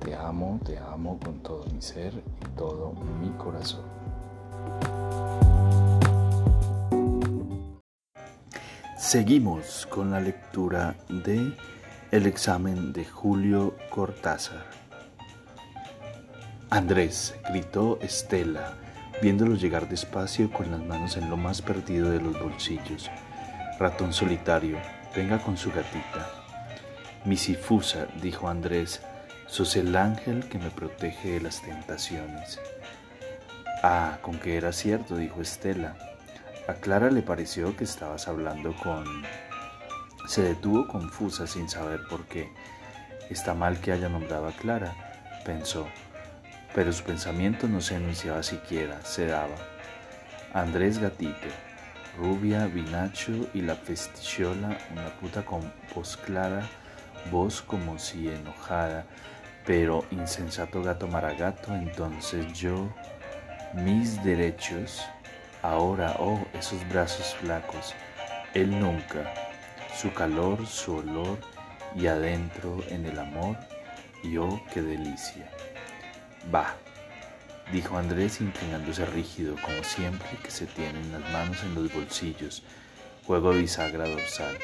Te amo, te amo con todo mi ser y todo mi corazón. Seguimos con la lectura de El examen de Julio Cortázar. Andrés, gritó Estela, viéndolo llegar despacio con las manos en lo más perdido de los bolsillos. Ratón solitario, venga con su gatita. Misifusa, dijo Andrés, sos el ángel que me protege de las tentaciones. Ah, con que era cierto, dijo Estela. A Clara le pareció que estabas hablando con... Se detuvo confusa sin saber por qué. Está mal que haya nombrado a Clara, pensó, pero su pensamiento no se anunciaba siquiera, se daba. Andrés Gatito, rubia, vinacho y la festichola, una puta con voz clara, voz como si enojada, pero insensato gato maragato, entonces yo, mis derechos, ahora, oh, esos brazos flacos, él nunca, su calor, su olor, y adentro en el amor, y oh, qué delicia. Va, dijo Andrés inclinándose rígido, como siempre que se tienen las manos en los bolsillos, juego bisagra dorsal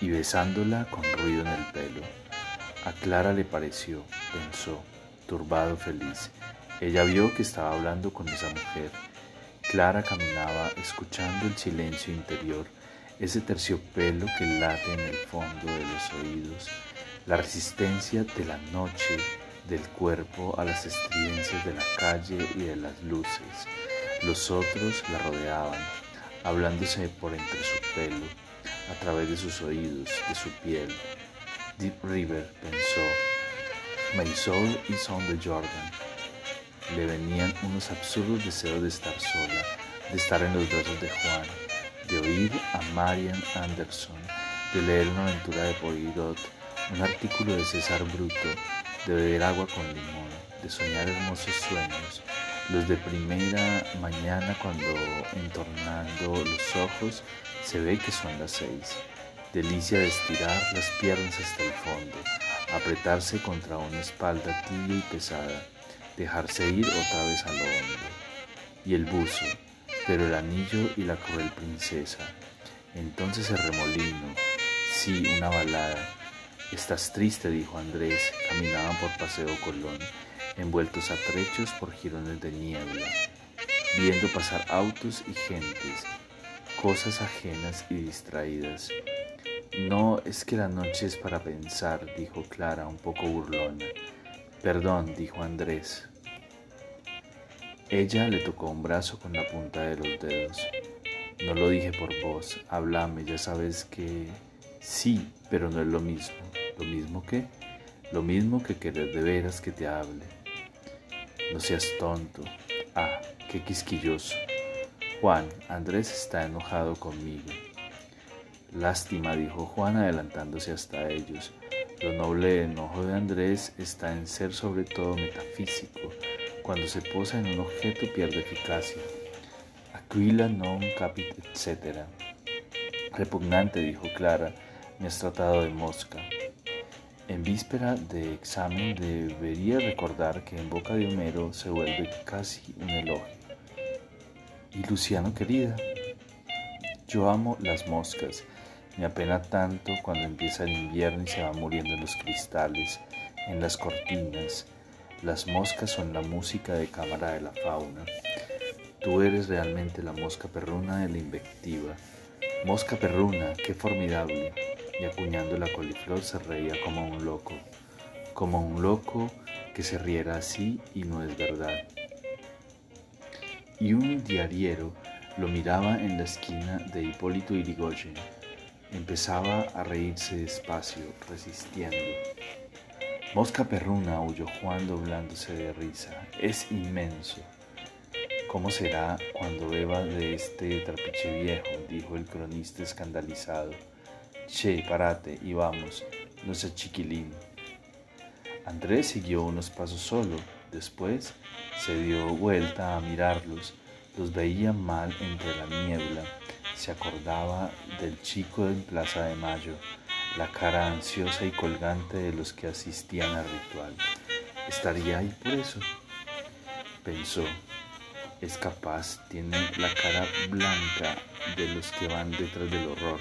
y besándola con ruido en el pelo. A Clara le pareció, pensó, turbado, feliz. Ella vio que estaba hablando con esa mujer. Clara caminaba escuchando el silencio interior, ese terciopelo que late en el fondo de los oídos, la resistencia de la noche, del cuerpo a las estridencias de la calle y de las luces. Los otros la rodeaban, hablándose por entre su pelo, a través de sus oídos, de su piel. Deep River pensó, My soul is on the Jordan. Le venían unos absurdos deseos de estar sola, de estar en los brazos de Juan, de oír a Marian Anderson, de leer una aventura de Poirot, un artículo de César Bruto, de beber agua con limón, de soñar hermosos sueños, los de primera mañana cuando entornando los ojos se ve que son las seis. Delicia de estirar las piernas hasta el fondo, apretarse contra una espalda tibia y pesada, dejarse ir otra vez a lo hondo. Y el buzo, pero el anillo y la cruel princesa. Entonces el remolino, sí, una balada. Estás triste, dijo Andrés. Caminaban por Paseo Colón envueltos a trechos por jirones de niebla, viendo pasar autos y gentes, cosas ajenas y distraídas. No es que la noche es para pensar, dijo Clara un poco burlona. Perdón, dijo Andrés. Ella le tocó un brazo con la punta de los dedos. No lo dije por vos, háblame, ya sabes que sí, pero no es lo mismo. ¿Lo mismo que? Lo mismo que querer de veras que te hable. No seas tonto. Ah, qué quisquilloso. Juan, Andrés está enojado conmigo. Lástima, dijo Juan adelantándose hasta ellos. Lo noble enojo de Andrés está en ser sobre todo metafísico. Cuando se posa en un objeto pierde eficacia. Aquila non capit, etc. Repugnante, dijo Clara, me has tratado de mosca. En víspera de examen debería recordar que en boca de Homero se vuelve casi un elogio. Y Luciano querida, yo amo las moscas, me apena tanto cuando empieza el invierno y se van muriendo los cristales, en las cortinas. Las moscas son la música de cámara de la fauna. Tú eres realmente la mosca perruna de la invectiva. Mosca perruna, qué formidable y acuñando la coliflor se reía como un loco, como un loco que se riera así y no es verdad. Y un diariero lo miraba en la esquina de Hipólito Yrigoyen. Empezaba a reírse despacio, resistiendo. Mosca perruna, aulló Juan doblándose de risa. Es inmenso. ¿Cómo será cuando beba de este trapiche viejo? dijo el cronista escandalizado. Che, parate y vamos, no sé chiquilín. Andrés siguió unos pasos solo, después se dio vuelta a mirarlos, los veía mal entre la niebla, se acordaba del chico en Plaza de Mayo, la cara ansiosa y colgante de los que asistían al ritual. ¿Estaría ahí por eso? Pensó, es capaz, tiene la cara blanca de los que van detrás del horror.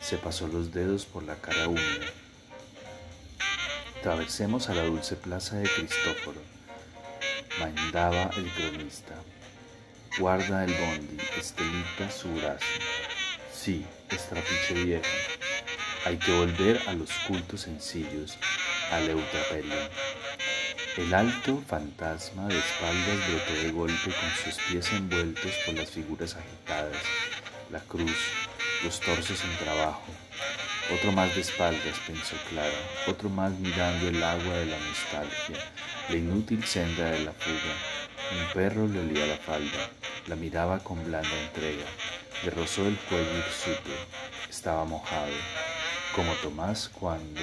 Se pasó los dedos por la cara húmeda. Traversemos a la dulce plaza de Cristóforo. Mandaba el cronista. Guarda el bondi, estelita su brazo. Sí, estrapiche viejo. Hay que volver a los cultos sencillos, al eutrapelio. El alto fantasma de espaldas brotó de golpe con sus pies envueltos por las figuras agitadas, la cruz, los torsos en trabajo. Otro más de espaldas, pensó Clara, otro más mirando el agua de la nostalgia, la inútil senda de la fuga. Un perro le olía la falda, la miraba con blanda entrega, le rozó el cuello hirsuto, estaba mojado como Tomás cuando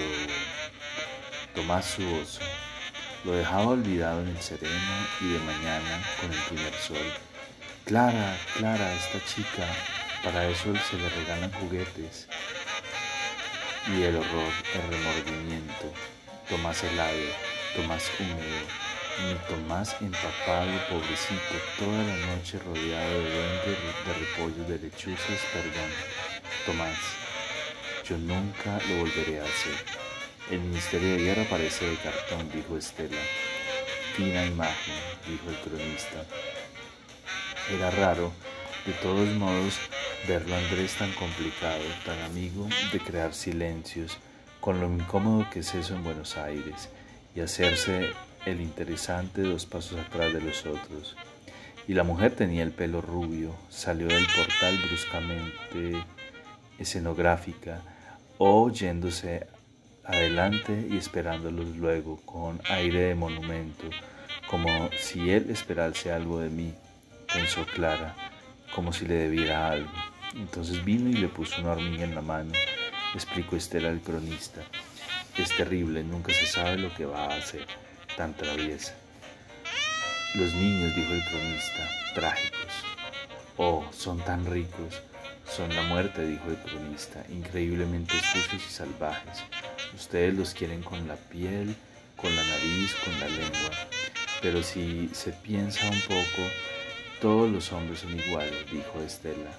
Tomás su oso lo dejaba olvidado en el sereno y de mañana con el primer sol. Clara, Clara, esta chica, para eso se le regalan juguetes. Y el horror, el remordimiento, Tomás helado, Tomás húmedo, mi Tomás empapado, pobrecito, toda la noche rodeado de duendes, de repollos, de lechuzas, perdón. Tomás, yo nunca lo volveré a hacer. El Ministerio de Guerra parece de cartón, dijo Estela. Fina imagen, dijo el cronista. Era raro, de todos modos, verlo a Andrés tan complicado, tan amigo de crear silencios, con lo incómodo que es eso en Buenos Aires, y hacerse el interesante dos pasos atrás de los otros. Y la mujer tenía el pelo rubio, salió del portal bruscamente escenográfica, o yéndose adelante y esperándolos luego con aire de monumento, como si él esperase algo de mí, pensó Clara, como si le debiera algo. Entonces vino y le puso una hormiga en la mano, explicó Estela el cronista. Es terrible, nunca se sabe lo que va a hacer, tan traviesa. Los niños, dijo el cronista, trágicos. Oh, son tan ricos. Son la muerte, dijo el cronista, increíblemente sucios y salvajes. Ustedes los quieren con la piel, con la nariz, con la lengua. Pero si se piensa un poco, todos los hombres son iguales, dijo Estela.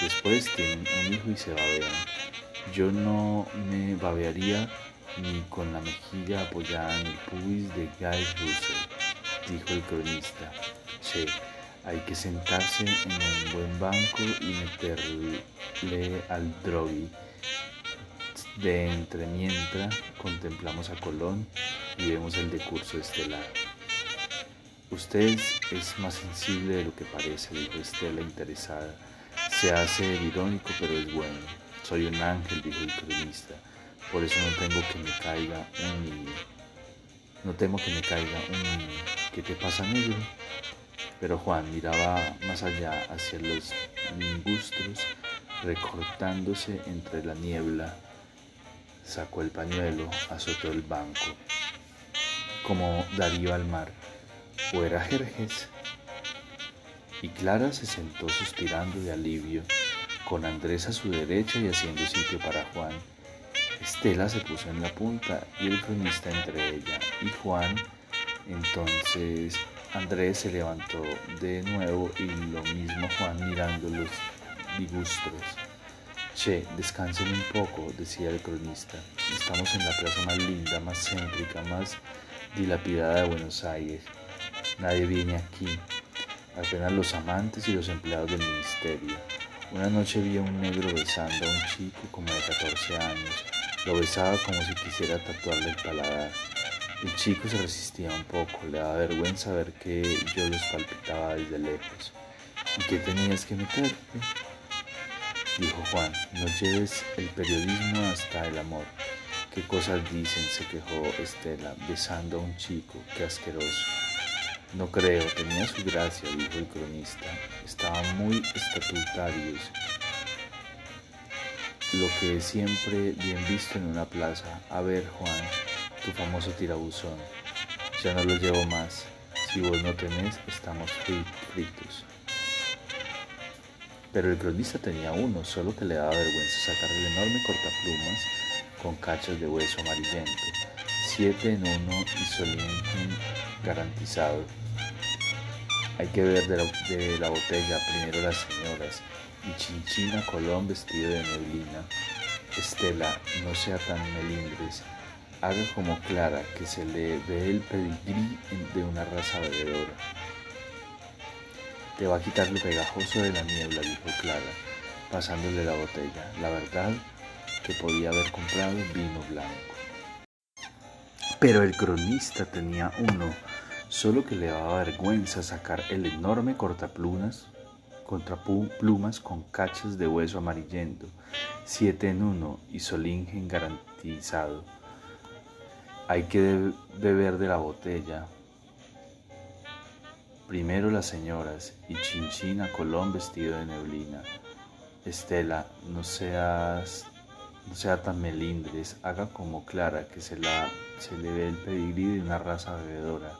Después tienen un hijo y se babean. Yo no me babearía ni con la mejilla apoyada en el pubis de Guy Russell, dijo el cronista. Che, hay que sentarse en un buen banco y meterle al drogui. De entre mientras contemplamos a Colón y vemos el decurso estelar. Usted es más sensible de lo que parece, dijo Estela interesada. Se hace irónico, pero es bueno. Soy un ángel, dijo el cronista. Por eso no tengo que me caiga un. No temo que me caiga un. ¿Qué te pasa, negro? Pero Juan miraba más allá hacia los mingustros recortándose entre la niebla. Sacó el pañuelo, azotó el banco, como Darío al mar, o era Jerjes. Y Clara se sentó suspirando de alivio, con Andrés a su derecha y haciendo sitio para Juan. Estela se puso en la punta y el cronista entre ella y Juan. Entonces Andrés se levantó de nuevo y lo mismo Juan mirando los digustros. Che, descansen un poco, decía el cronista. Estamos en la plaza más linda, más céntrica, más dilapidada de Buenos Aires. Nadie viene aquí, apenas los amantes y los empleados del ministerio. Una noche vi a un negro besando a un chico como de 14 años. Lo besaba como si quisiera tatuarle el paladar. El chico se resistía un poco, le daba vergüenza ver que yo los palpitaba desde lejos. ¿Y qué tenías que meterte? Dijo Juan, no lleves el periodismo hasta el amor. ¿Qué cosas dicen? se quejó Estela, besando a un chico, qué asqueroso. No creo, tenía su gracia, dijo el cronista. Estaban muy estatutarios. Lo que es siempre bien visto en una plaza. A ver, Juan, tu famoso tirabuzón. Ya no lo llevo más. Si vos no tenés, estamos fritos. Pero el cronista tenía uno, solo que le daba vergüenza sacar el enorme cortaplumas con cachas de hueso amarillento, siete en uno y solín garantizado. Hay que ver de la, botella primero las señoras y Chinchina Colón vestido de neblina. Estela, no sea tan melindres, haga como Clara que se le ve el pedigrí de una raza bebedora. Te va a quitar lo pegajoso de la niebla, dijo Clara, pasándole la botella. La verdad que podía haber comprado vino blanco. Pero el cronista tenía uno solo que le daba vergüenza sacar el enorme cortaplumas contra plumas con cachas de hueso amarillento, siete en uno y solingen garantizado. Hay que beber de la botella. Primero las señoras y Chinchina Colón vestido de neblina. Estela, no seas no sea tan melindres, haga como Clara, que se, la, se le ve el pedigrí de una raza bebedora.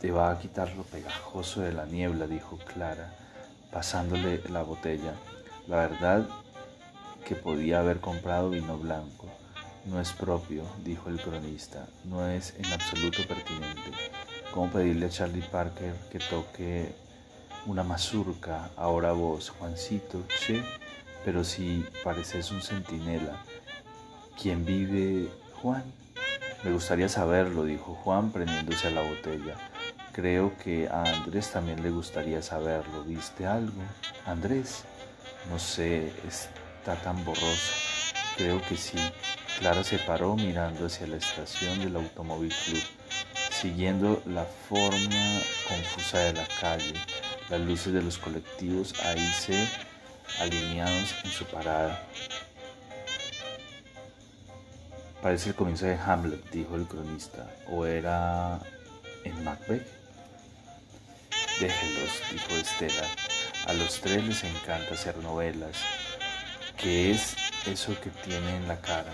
Te va a quitar lo pegajoso de la niebla, dijo Clara, pasándole la botella. La verdad que podía haber comprado vino blanco. No es propio, dijo el cronista, no es en absoluto pertinente. ¿Cómo pedirle a Charlie Parker que toque una mazurca ahora vos, Juancito, che? Pero si pareces un centinela, ¿quién vive Juan? Me gustaría saberlo, dijo Juan prendiéndose a la botella. Creo que a Andrés también le gustaría saberlo. ¿Viste algo? Andrés, no sé, está tan borroso. Creo que sí. Clara se paró mirando hacia la estación del Automóvil Club, siguiendo la forma confusa de la calle. Las luces de los colectivos ahí se alineados en su parada. Parece el comienzo de Hamlet, dijo el cronista. ¿O era en Macbeth? Déjenlos, dijo Estela. A los tres les encanta hacer novelas. ¿Qué es eso que tiene en la cara?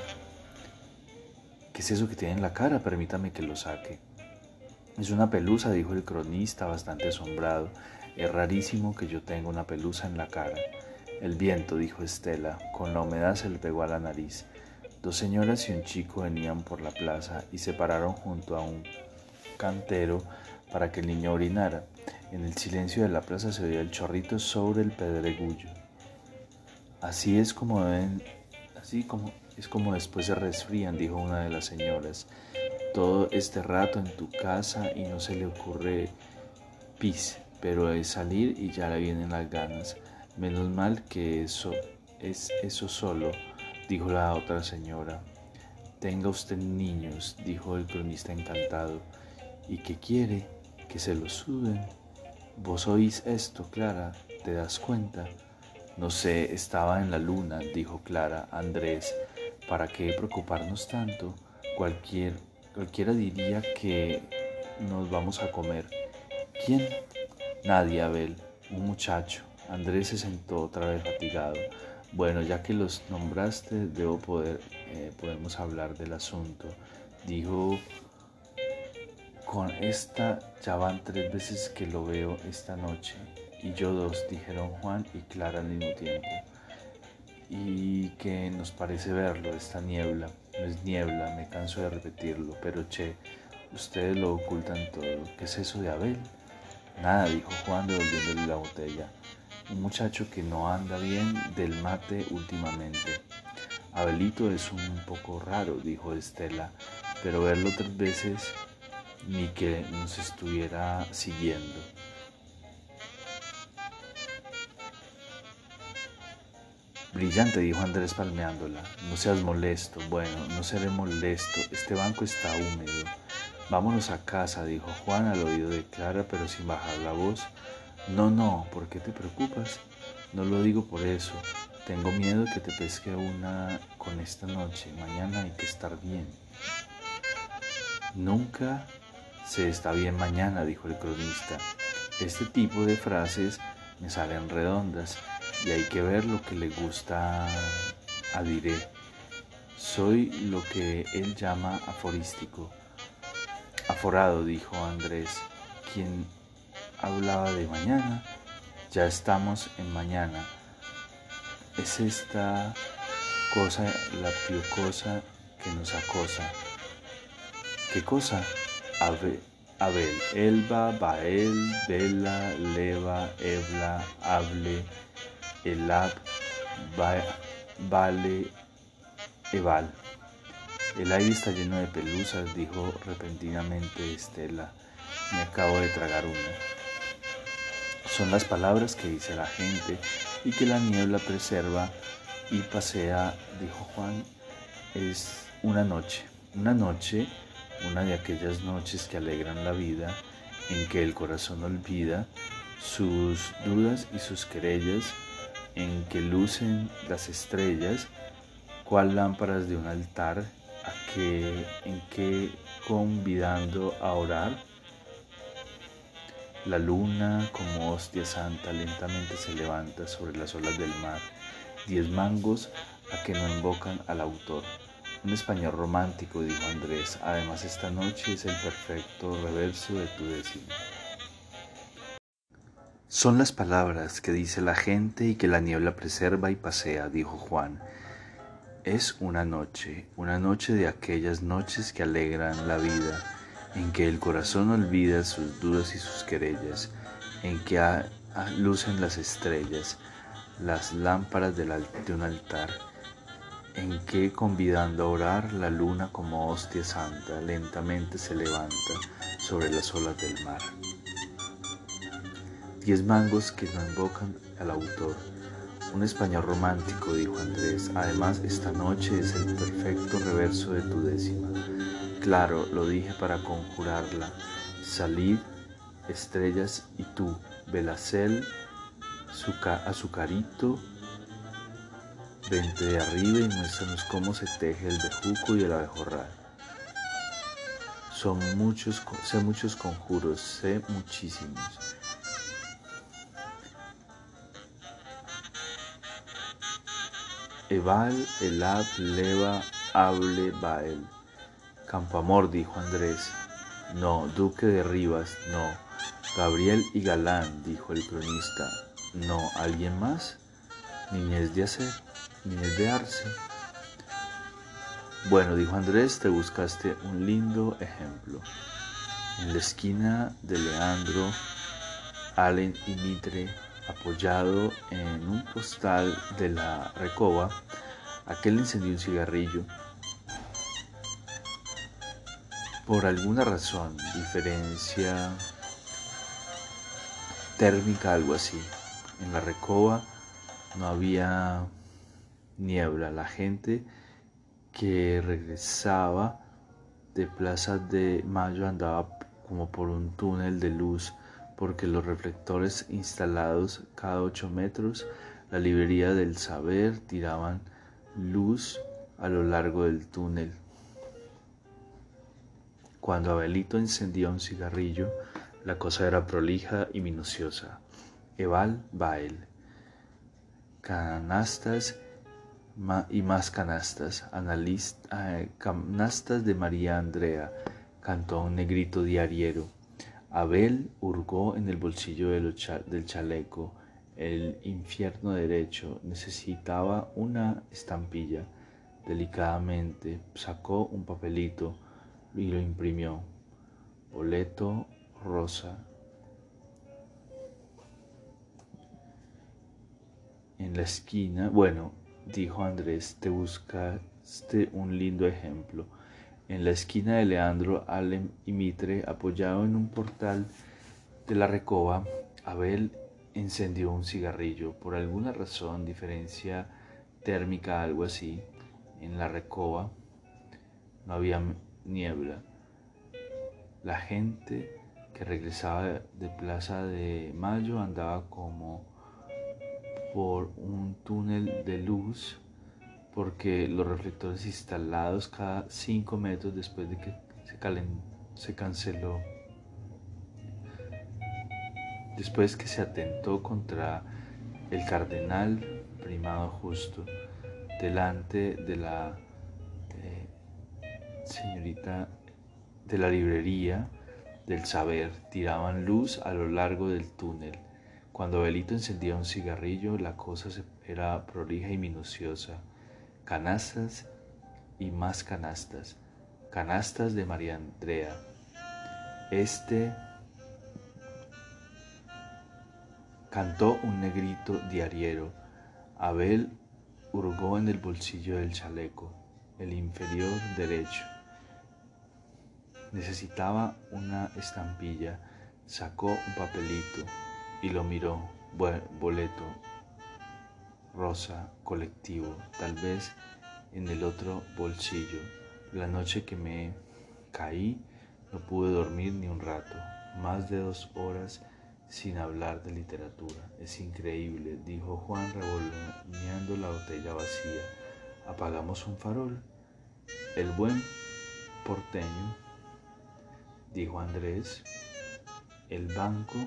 ¿Qué es eso que tiene en la cara? Permítame que lo saque. Es una pelusa, dijo el cronista, bastante asombrado. Es rarísimo que yo tenga una pelusa en la cara. El viento, dijo Estela, con la humedad se le pegó a la nariz. Dos señoras y un chico venían por la plaza y se pararon junto a un cantero para que el niño orinara. En el silencio de la plaza se oía el chorrito sobre el pedregullo. Así es como ven, así como es como después se resfrían, dijo una de las señoras. Todo este rato en tu casa y no se le ocurre pis, pero es salir y ya le vienen las ganas. Menos mal que eso es eso solo, dijo la otra señora. Tenga usted niños, dijo el cronista encantado. ¿Y qué quiere? Que se lo suben. Vos oís esto, Clara, ¿te das cuenta? No sé, estaba en la luna, dijo Clara. Andrés, ¿para qué preocuparnos tanto? Cualquier, cualquiera diría que nos vamos a comer. ¿Quién? Nadie, Abel, un muchacho. Andrés se sentó otra vez fatigado. Bueno, ya que los nombraste, debo poder, eh, podemos hablar del asunto. Dijo con esta ya van tres veces que lo veo esta noche y yo dos, dijeron Juan y Clara al mismo tiempo. Y que nos parece verlo, esta niebla. No es niebla, me canso de repetirlo, pero che, ustedes lo ocultan todo. ¿Qué es eso de Abel? Nada, dijo Juan devolviéndole la botella. Un muchacho que no anda bien del mate últimamente. Abelito es un poco raro, dijo Estela, pero verlo tres veces ni que nos estuviera siguiendo. Brillante, dijo Andrés palmeándola. No seas molesto. Bueno, no seré molesto. Este banco está húmedo. Vámonos a casa, dijo Juan al oído de Clara, pero sin bajar la voz. No, no, ¿por qué te preocupas? No lo digo por eso. Tengo miedo que te pesque una con esta noche. Mañana hay que estar bien. Nunca se está bien mañana, dijo el cronista. Este tipo de frases me salen redondas y hay que ver lo que le gusta a Diré. Soy lo que él llama aforístico. Aforado, dijo Andrés, quien hablaba de mañana. Ya estamos en mañana. Es esta cosa, la piocosa que nos acosa. ¿Qué cosa? Abel, Elba, Bael, Bela, Leva, Ebla, Hable, Elab, Vale, Eval. El aire está lleno de pelusas, dijo repentinamente Estela. Me acabo de tragar una. Son las palabras que dice la gente y que la niebla preserva y pasea, dijo Juan. Es una noche, una noche una de aquellas noches que alegran la vida, en que el corazón olvida sus dudas y sus querellas, en que lucen las estrellas, cual lámparas de un altar, a que, en que convidando a orar, la luna como hostia santa lentamente se levanta sobre las olas del mar, diez mangos a que no invocan al autor. Un español romántico, dijo Andrés. Además, esta noche es el perfecto reverso de tu décimo. Son las palabras que dice la gente y que la niebla preserva y pasea, dijo Juan. Es una noche, una noche de aquellas noches que alegran la vida, en que el corazón olvida sus dudas y sus querellas, en que lucen las estrellas, las lámparas de un altar en que convidando a orar la luna como hostia santa lentamente se levanta sobre las olas del mar. Diez mangos que no invocan al autor. Un español romántico, dijo Andrés. Además, esta noche es el perfecto reverso de tu décima. Claro, lo dije para conjurarla. Salid, estrellas y tú, Belacel, azucarito, Vente de arriba y muéstranos cómo se teje el bejuco y el abejorral. Son muchos, sé muchos conjuros, sé muchísimos. Eval, Elab, Leva, Hable, Bael. Campamor, dijo Andrés. No, Duque de Rivas, no. Gabriel y Galán, dijo el cronista. No, ¿alguien más? Niñez de hacer ni de arce. Bueno, dijo Andrés, te buscaste un lindo ejemplo. En la esquina de Leandro, Allen y Mitre, apoyado en un postal de la recoba, aquel encendió un cigarrillo. Por alguna razón, diferencia térmica, algo así. En la recoba no había niebla. La gente que regresaba de Plaza de Mayo andaba como por un túnel de luz porque los reflectores instalados cada ocho metros, la librería del saber, tiraban luz a lo largo del túnel. Cuando Abelito encendía un cigarrillo, la cosa era prolija y minuciosa. Eval Bael. Canastas y más canastas. Eh, canastas de María Andrea, cantó un negrito diariero. Abel hurgó en el bolsillo del chaleco. El infierno derecho necesitaba una estampilla. Delicadamente sacó un papelito y lo imprimió. Boleto rosa. En la esquina, bueno, dijo Andrés, te buscaste un lindo ejemplo. En la esquina de Leandro, Alem y Mitre, apoyado en un portal de la recoba, Abel encendió un cigarrillo. Por alguna razón, diferencia térmica, algo así, en la recoba no había niebla. La gente que regresaba de Plaza de Mayo andaba como por un túnel de luz porque los reflectores instalados cada 5 metros después de que se, se canceló después que se atentó contra el cardenal primado justo delante de la eh, señorita de la librería del saber tiraban luz a lo largo del túnel. Cuando Belito encendía un cigarrillo, la cosa era prolija y minuciosa. Canastas y más canastas. Canastas de María Andrea. Este cantó un negrito diariero. Abel hurgó en el bolsillo del chaleco, el inferior derecho Necesitaba una estampilla. Sacó un papelito y lo miró. Boleto rosa colectivo, tal vez en el otro bolsillo. La noche que me caí no pude dormir ni un rato, más de dos horas sin hablar de literatura. Es increíble, dijo Juan revolviendo la botella vacía. Apagamos un farol. El buen porteño dijo Andrés, el banco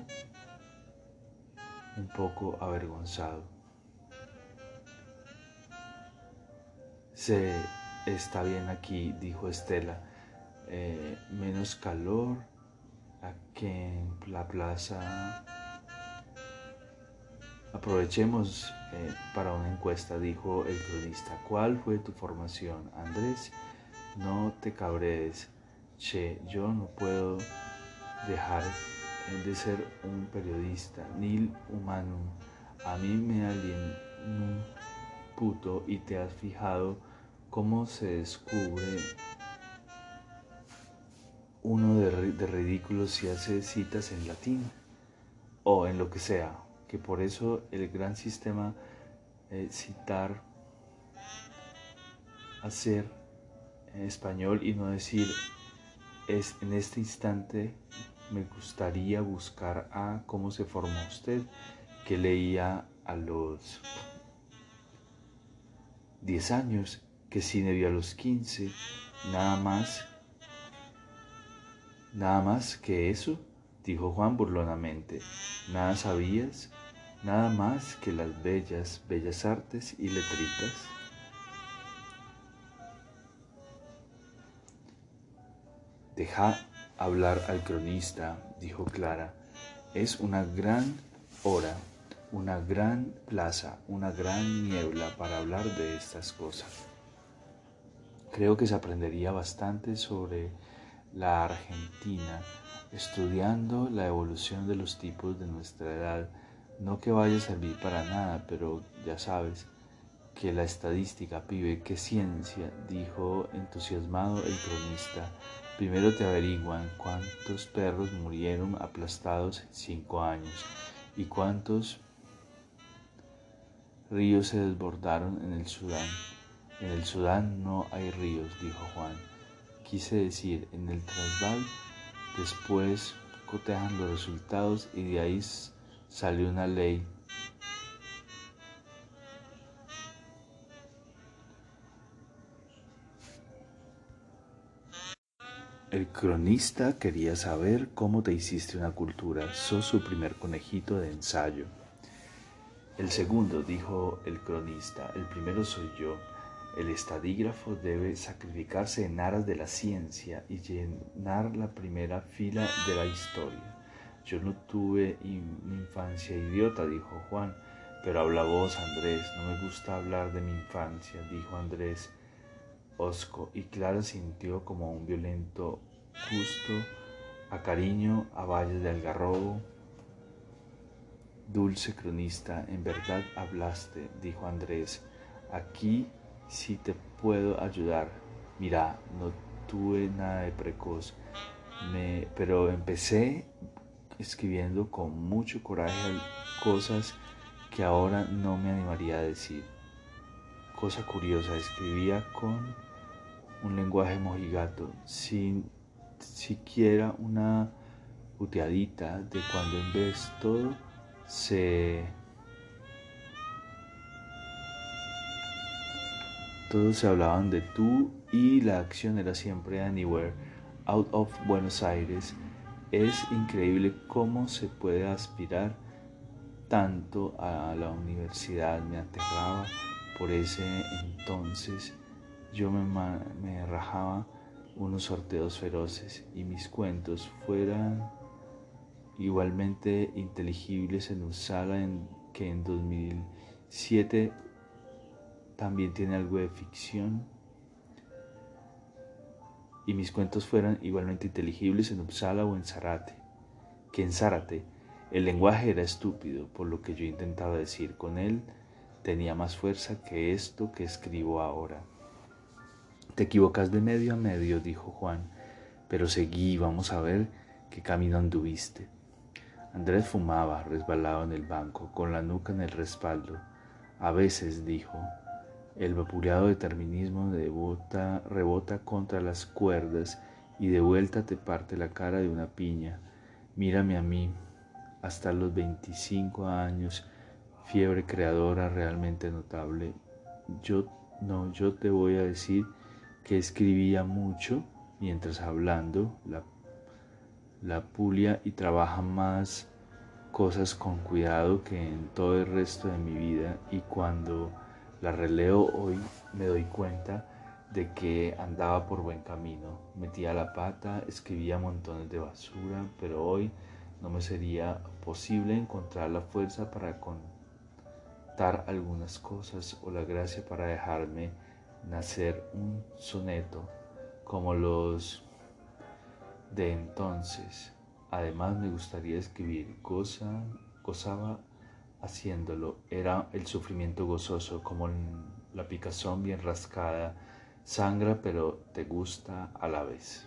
un poco avergonzado. Se está bien aquí, dijo Estela. Eh, menos calor aquí en la plaza. Aprovechemos eh, para una encuesta, dijo el cronista. ¿Cuál fue tu formación, Andrés? No te cabrees che, yo no puedo dejar de ser un periodista, ni humano. A mí me un puto y te has fijado cómo se descubre uno de, de ridículos si hace citas en latín o en lo que sea, que por eso el gran sistema es citar, hacer en español y no decir es en este instante me gustaría buscar a cómo se formó usted, que leía a los 10 años, que cine vio a los 15, nada más, nada más que eso, dijo Juan burlonamente, nada sabías, nada más que las bellas, bellas artes y letritas. Deja hablar al cronista, dijo Clara. Es una gran hora, una gran plaza, una gran niebla para hablar de estas cosas. Creo que se aprendería bastante sobre la Argentina estudiando la evolución de los tipos de nuestra edad. No que vaya a servir para nada, pero ya sabes que la estadística, pibe, qué ciencia, dijo entusiasmado el cronista. Primero te averiguan cuántos perros murieron aplastados cinco años y cuántos ríos se desbordaron en el Sudán. En el Sudán no hay ríos, dijo Juan. Quise decir, en el Transvaal después cotejan los resultados y de ahí salió una ley El cronista quería saber cómo te hiciste una cultura. Sos su primer conejito de ensayo. El segundo, dijo el cronista, el primero soy yo. El estadígrafo debe sacrificarse en aras de la ciencia y llenar la primera fila de la historia. Yo no tuve una infancia idiota, dijo Juan, pero habla vos, Andrés. No me gusta hablar de mi infancia, dijo Andrés Osco, y Clara sintió como un violento gusto a cariño a Valles de Algarrobo. Dulce cronista, en verdad hablaste, dijo Andrés. Aquí sí te puedo ayudar. Mira, no tuve nada de precoz, me, pero empecé escribiendo con mucho coraje cosas que ahora no me animaría a decir cosa curiosa, escribía con un lenguaje mojigato, sin siquiera una puteadita de cuando en vez todo se... Todos se hablaban de tú y la acción era siempre anywhere, out of Buenos Aires. Es increíble cómo se puede aspirar tanto a la universidad, me aterraba por ese entonces. Yo me, me rajaba unos sorteos feroces y mis cuentos fueran igualmente inteligibles en Usala en, que en 2007 también tiene algo de ficción y mis cuentos fueran igualmente inteligibles en Uppsala o en Zarate, que en Zárate el lenguaje era estúpido, por lo que yo intentaba decir con él tenía más fuerza que esto que escribo ahora. Te equivocas de medio a medio, dijo Juan, pero seguí, vamos a ver qué camino anduviste. Andrés fumaba, resbalado en el banco, con la nuca en el respaldo. A veces, dijo, el vapuleado determinismo de bota, rebota contra las cuerdas y de vuelta te parte la cara de una piña. Mírame a mí, hasta los 25 años, fiebre creadora realmente notable. Yo no, yo te voy a decir que escribía mucho mientras hablando. La, la pulia y trabaja más cosas con cuidado que en todo el resto de mi vida. Y cuando la releo hoy me doy cuenta de que andaba por buen camino, metía la pata, escribía montones de basura, pero hoy no me sería posible encontrar la fuerza para algunas cosas o la gracia para dejarme nacer un soneto como los de entonces. Además me gustaría escribir, cosa, gozaba haciéndolo, era el sufrimiento gozoso como la picazón bien rascada, sangra pero te gusta a la vez.